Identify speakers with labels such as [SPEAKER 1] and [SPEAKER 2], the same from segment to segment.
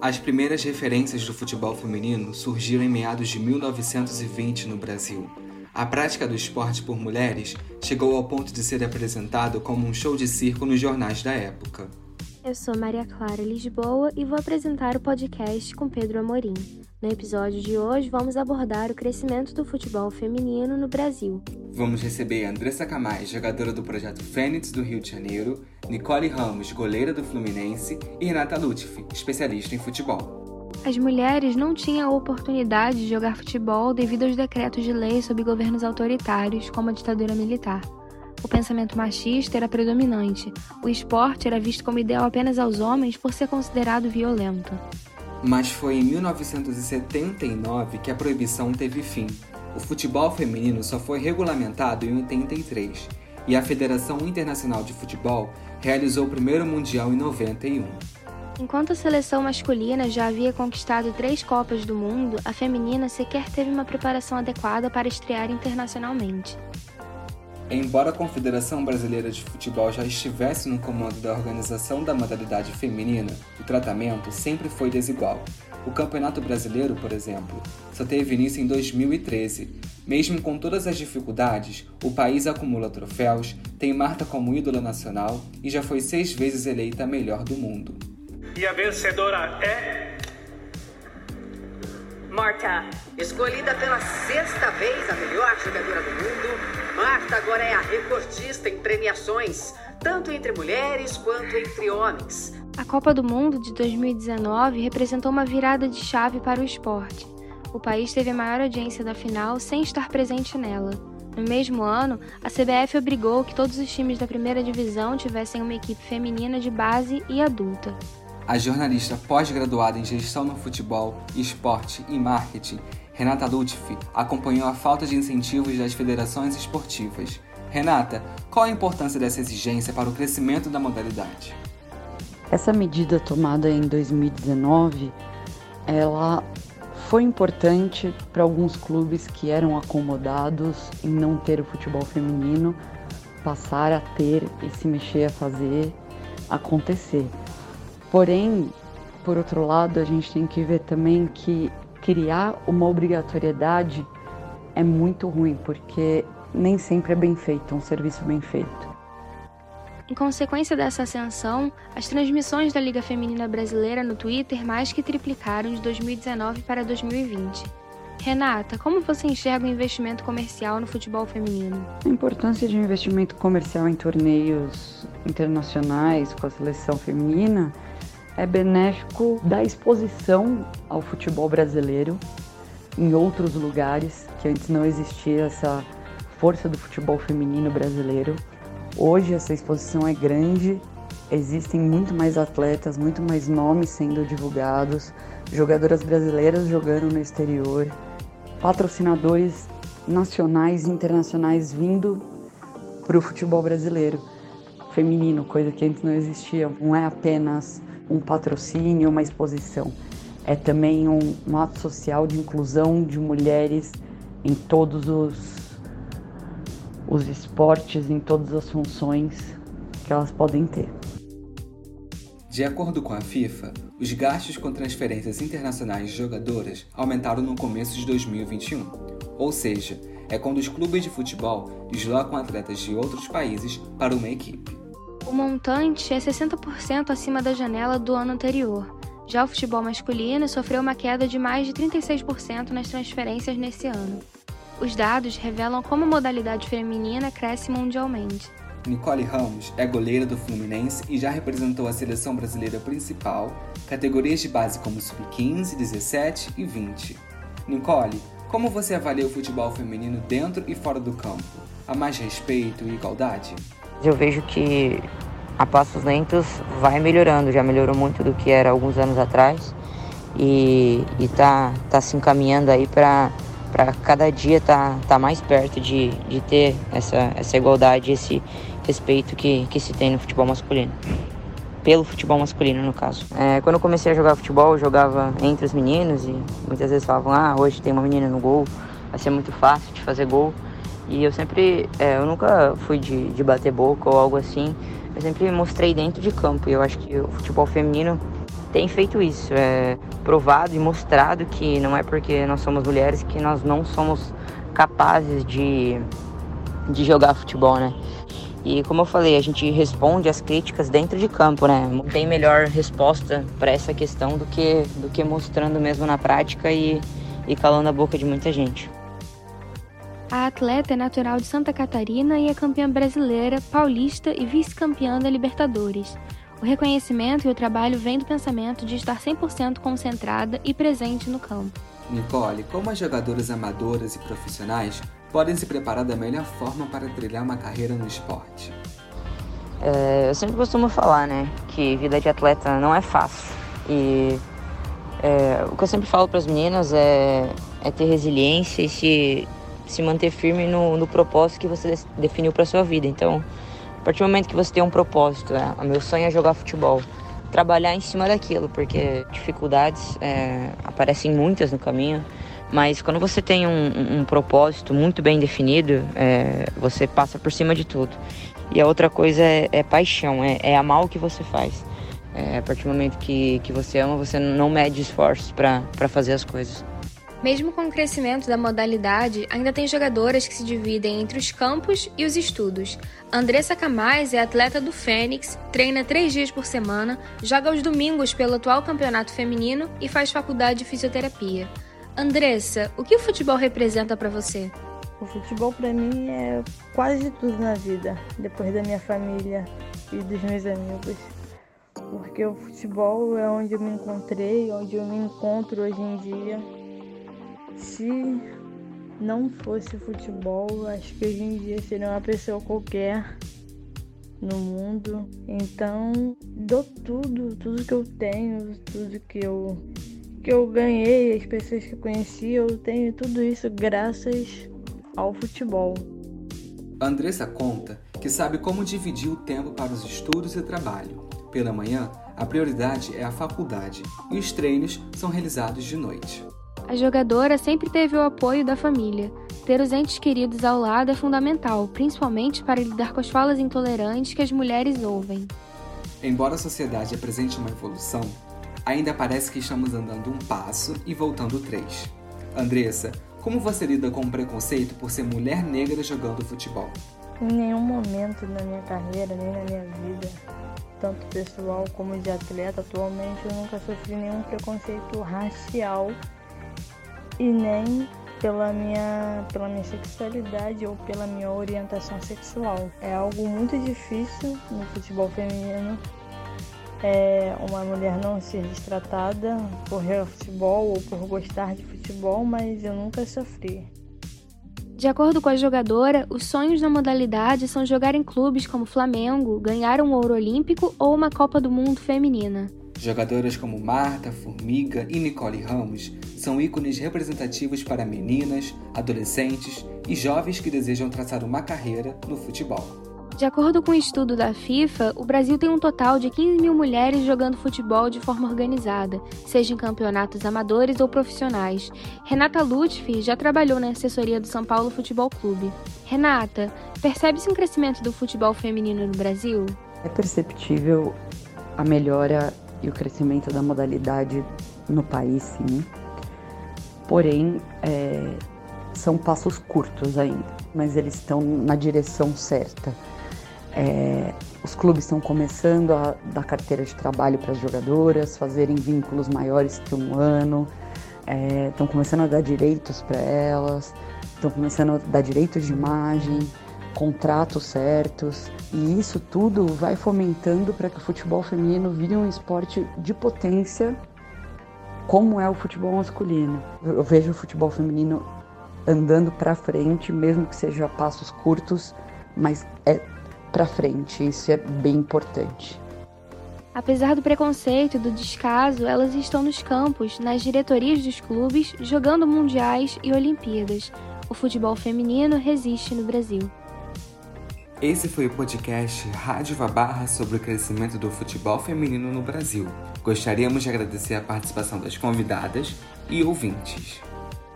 [SPEAKER 1] As primeiras referências do futebol feminino surgiram em meados de 1920 no Brasil. A prática do esporte por mulheres chegou ao ponto de ser apresentado como um show de circo nos jornais da época.
[SPEAKER 2] Eu sou Maria Clara Lisboa e vou apresentar o podcast com Pedro Amorim. No episódio de hoje, vamos abordar o crescimento do futebol feminino no Brasil.
[SPEAKER 1] Vamos receber Andressa Camais, jogadora do projeto Fênix do Rio de Janeiro, Nicole Ramos, goleira do Fluminense, e Renata Lutfi, especialista em futebol.
[SPEAKER 2] As mulheres não tinham a oportunidade de jogar futebol devido aos decretos de lei sob governos autoritários, como a ditadura militar. O pensamento machista era predominante. O esporte era visto como ideal apenas aos homens por ser considerado violento.
[SPEAKER 1] Mas foi em 1979 que a proibição teve fim. O futebol feminino só foi regulamentado em 83 e a Federação Internacional de Futebol realizou o primeiro Mundial em 91.
[SPEAKER 2] Enquanto a seleção masculina já havia conquistado três Copas do Mundo, a feminina sequer teve uma preparação adequada para estrear internacionalmente.
[SPEAKER 1] Embora a Confederação Brasileira de Futebol já estivesse no comando da organização da modalidade feminina, o tratamento sempre foi desigual. O Campeonato Brasileiro, por exemplo, só teve início em 2013. Mesmo com todas as dificuldades, o país acumula troféus, tem Marta como ídola nacional e já foi seis vezes eleita a melhor do mundo.
[SPEAKER 3] E a vencedora é.
[SPEAKER 4] Marta, escolhida pela sexta vez a melhor jogadora do mundo, Marta agora é a recordista em premiações, tanto entre mulheres quanto entre homens.
[SPEAKER 2] A Copa do Mundo de 2019 representou uma virada de chave para o esporte. O país teve a maior audiência da final sem estar presente nela. No mesmo ano, a CBF obrigou que todos os times da primeira divisão tivessem uma equipe feminina de base e adulta.
[SPEAKER 1] A jornalista pós-graduada em gestão no futebol, esporte e marketing Renata Lutfi acompanhou a falta de incentivos das federações esportivas. Renata, qual a importância dessa exigência para o crescimento da modalidade?
[SPEAKER 5] Essa medida tomada em 2019, ela foi importante para alguns clubes que eram acomodados em não ter o futebol feminino passar a ter e se mexer a fazer acontecer. Porém, por outro lado, a gente tem que ver também que criar uma obrigatoriedade é muito ruim, porque nem sempre é bem feito, um serviço bem feito.
[SPEAKER 2] Em consequência dessa ascensão, as transmissões da Liga Feminina Brasileira no Twitter mais que triplicaram de 2019 para 2020. Renata, como você enxerga o investimento comercial no futebol feminino?
[SPEAKER 5] A importância de um investimento comercial em torneios internacionais com a seleção feminina é benéfico da exposição ao futebol brasileiro em outros lugares, que antes não existia essa força do futebol feminino brasileiro. Hoje essa exposição é grande, existem muito mais atletas, muito mais nomes sendo divulgados, jogadoras brasileiras jogando no exterior, patrocinadores nacionais e internacionais vindo para o futebol brasileiro feminino, coisa que antes não existia. Não é apenas um patrocínio, uma exposição. É também um, um ato social de inclusão de mulheres em todos os, os esportes, em todas as funções que elas podem ter.
[SPEAKER 1] De acordo com a FIFA, os gastos com transferências internacionais de jogadoras aumentaram no começo de 2021. Ou seja, é quando os clubes de futebol deslocam atletas de outros países para uma equipe.
[SPEAKER 2] O montante é 60% acima da janela do ano anterior. Já o futebol masculino sofreu uma queda de mais de 36% nas transferências nesse ano. Os dados revelam como a modalidade feminina cresce mundialmente.
[SPEAKER 1] Nicole Ramos é goleira do Fluminense e já representou a seleção brasileira principal, categorias de base como sub-15, 17 e 20. Nicole, como você avalia o futebol feminino dentro e fora do campo? Há mais respeito e igualdade?
[SPEAKER 6] Eu vejo que a passos lentos vai melhorando, já melhorou muito do que era alguns anos atrás e está tá se encaminhando aí para cada dia tá, tá mais perto de, de ter essa, essa igualdade, esse respeito que, que se tem no futebol masculino. Pelo futebol masculino, no caso. É, quando eu comecei a jogar futebol, eu jogava entre os meninos e muitas vezes falavam: ah, hoje tem uma menina no gol, vai ser muito fácil de fazer gol. E eu sempre, é, eu nunca fui de, de bater boca ou algo assim. Eu sempre mostrei dentro de campo. E eu acho que o futebol feminino tem feito isso, é provado e mostrado que não é porque nós somos mulheres que nós não somos capazes de, de jogar futebol, né? E como eu falei, a gente responde as críticas dentro de campo, né? Não tem melhor resposta para essa questão do que, do que mostrando mesmo na prática e, e calando a boca de muita gente.
[SPEAKER 2] A atleta é natural de Santa Catarina e é campeã brasileira, paulista e vice-campeã da Libertadores. O reconhecimento e o trabalho vêm do pensamento de estar 100% concentrada e presente no campo.
[SPEAKER 1] Nicole, como as jogadoras amadoras e profissionais podem se preparar da melhor forma para trilhar uma carreira no esporte?
[SPEAKER 6] É, eu sempre costumo falar, né, que vida de atleta não é fácil. E é, o que eu sempre falo para as meninas é, é, ter resiliência e se, se manter firme no, no propósito que você definiu para sua vida. Então, a partir do momento que você tem um propósito, né, o meu sonho é jogar futebol, trabalhar em cima daquilo, porque dificuldades é, aparecem muitas no caminho. Mas quando você tem um, um propósito muito bem definido, é, você passa por cima de tudo. E a outra coisa é, é paixão, é, é, amar o que você faz. É, a partir do momento que, que você ama, você não mede esforços para fazer as coisas.
[SPEAKER 2] Mesmo com o crescimento da modalidade, ainda tem jogadoras que se dividem entre os campos e os estudos. Andressa Camais é atleta do Fênix, treina três dias por semana, joga aos domingos pelo atual campeonato feminino e faz faculdade de fisioterapia. Andressa, o que o futebol representa para você?
[SPEAKER 7] O futebol para mim é quase tudo na vida, depois da minha família e dos meus amigos. Porque o futebol é onde eu me encontrei, onde eu me encontro hoje em dia. Se não fosse futebol, acho que hoje em dia seria uma pessoa qualquer no mundo. Então, dou tudo, tudo que eu tenho, tudo que eu que eu ganhei, as pessoas que eu conheci, eu tenho tudo isso graças ao futebol.
[SPEAKER 1] Andressa conta que sabe como dividir o tempo para os estudos e trabalho. Pela manhã, a prioridade é a faculdade e os treinos são realizados de noite.
[SPEAKER 2] A jogadora sempre teve o apoio da família. Ter os entes queridos ao lado é fundamental, principalmente para lidar com as falas intolerantes que as mulheres ouvem.
[SPEAKER 1] Embora a sociedade apresente uma evolução, ainda parece que estamos andando um passo e voltando três. Andressa, como você lida com o preconceito por ser mulher negra jogando futebol?
[SPEAKER 7] Em nenhum momento na minha carreira, nem na minha vida, tanto pessoal como de atleta, atualmente eu nunca sofri nenhum preconceito racial e nem pela minha, pela minha sexualidade ou pela minha orientação sexual. É algo muito difícil no futebol feminino é uma mulher não ser destratada por futebol ou por gostar de futebol, mas eu nunca sofri.
[SPEAKER 2] De acordo com a jogadora, os sonhos da modalidade são jogar em clubes como Flamengo, ganhar um ouro olímpico ou uma Copa do Mundo feminina.
[SPEAKER 1] Jogadoras como Marta, Formiga e Nicole Ramos são ícones representativos para meninas, adolescentes e jovens que desejam traçar uma carreira no futebol.
[SPEAKER 2] De acordo com um estudo da FIFA, o Brasil tem um total de 15 mil mulheres jogando futebol de forma organizada, seja em campeonatos amadores ou profissionais. Renata Lutfi já trabalhou na assessoria do São Paulo Futebol Clube. Renata, percebe-se um crescimento do futebol feminino no Brasil?
[SPEAKER 5] É perceptível a melhora e o crescimento da modalidade no país, sim. Porém, é, são passos curtos ainda, mas eles estão na direção certa. É, os clubes estão começando a dar carteira de trabalho para as jogadoras, fazerem vínculos maiores que um ano, é, estão começando a dar direitos para elas, estão começando a dar direitos de imagem, contratos certos, e isso tudo vai fomentando para que o futebol feminino vire um esporte de potência, como é o futebol masculino. Eu vejo o futebol feminino andando para frente, mesmo que seja a passos curtos, mas é para frente. Isso é bem importante.
[SPEAKER 2] Apesar do preconceito e do descaso, elas estão nos campos, nas diretorias dos clubes, jogando mundiais e Olimpíadas. O futebol feminino resiste no Brasil.
[SPEAKER 1] Esse foi o podcast Rádio Vabarra sobre o crescimento do futebol feminino no Brasil. Gostaríamos de agradecer a participação das convidadas e ouvintes.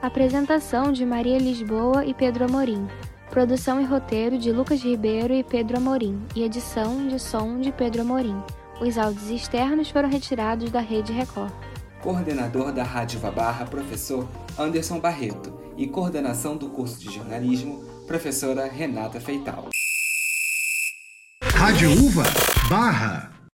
[SPEAKER 2] Apresentação de Maria Lisboa e Pedro Amorim. Produção e roteiro de Lucas Ribeiro e Pedro Amorim, e edição de som de Pedro Amorim. Os áudios externos foram retirados da Rede Record.
[SPEAKER 1] Coordenador da Rádio Barra, professor Anderson Barreto. E coordenação do curso de jornalismo, professora Renata Feital.
[SPEAKER 8] Rádio Uva Barra.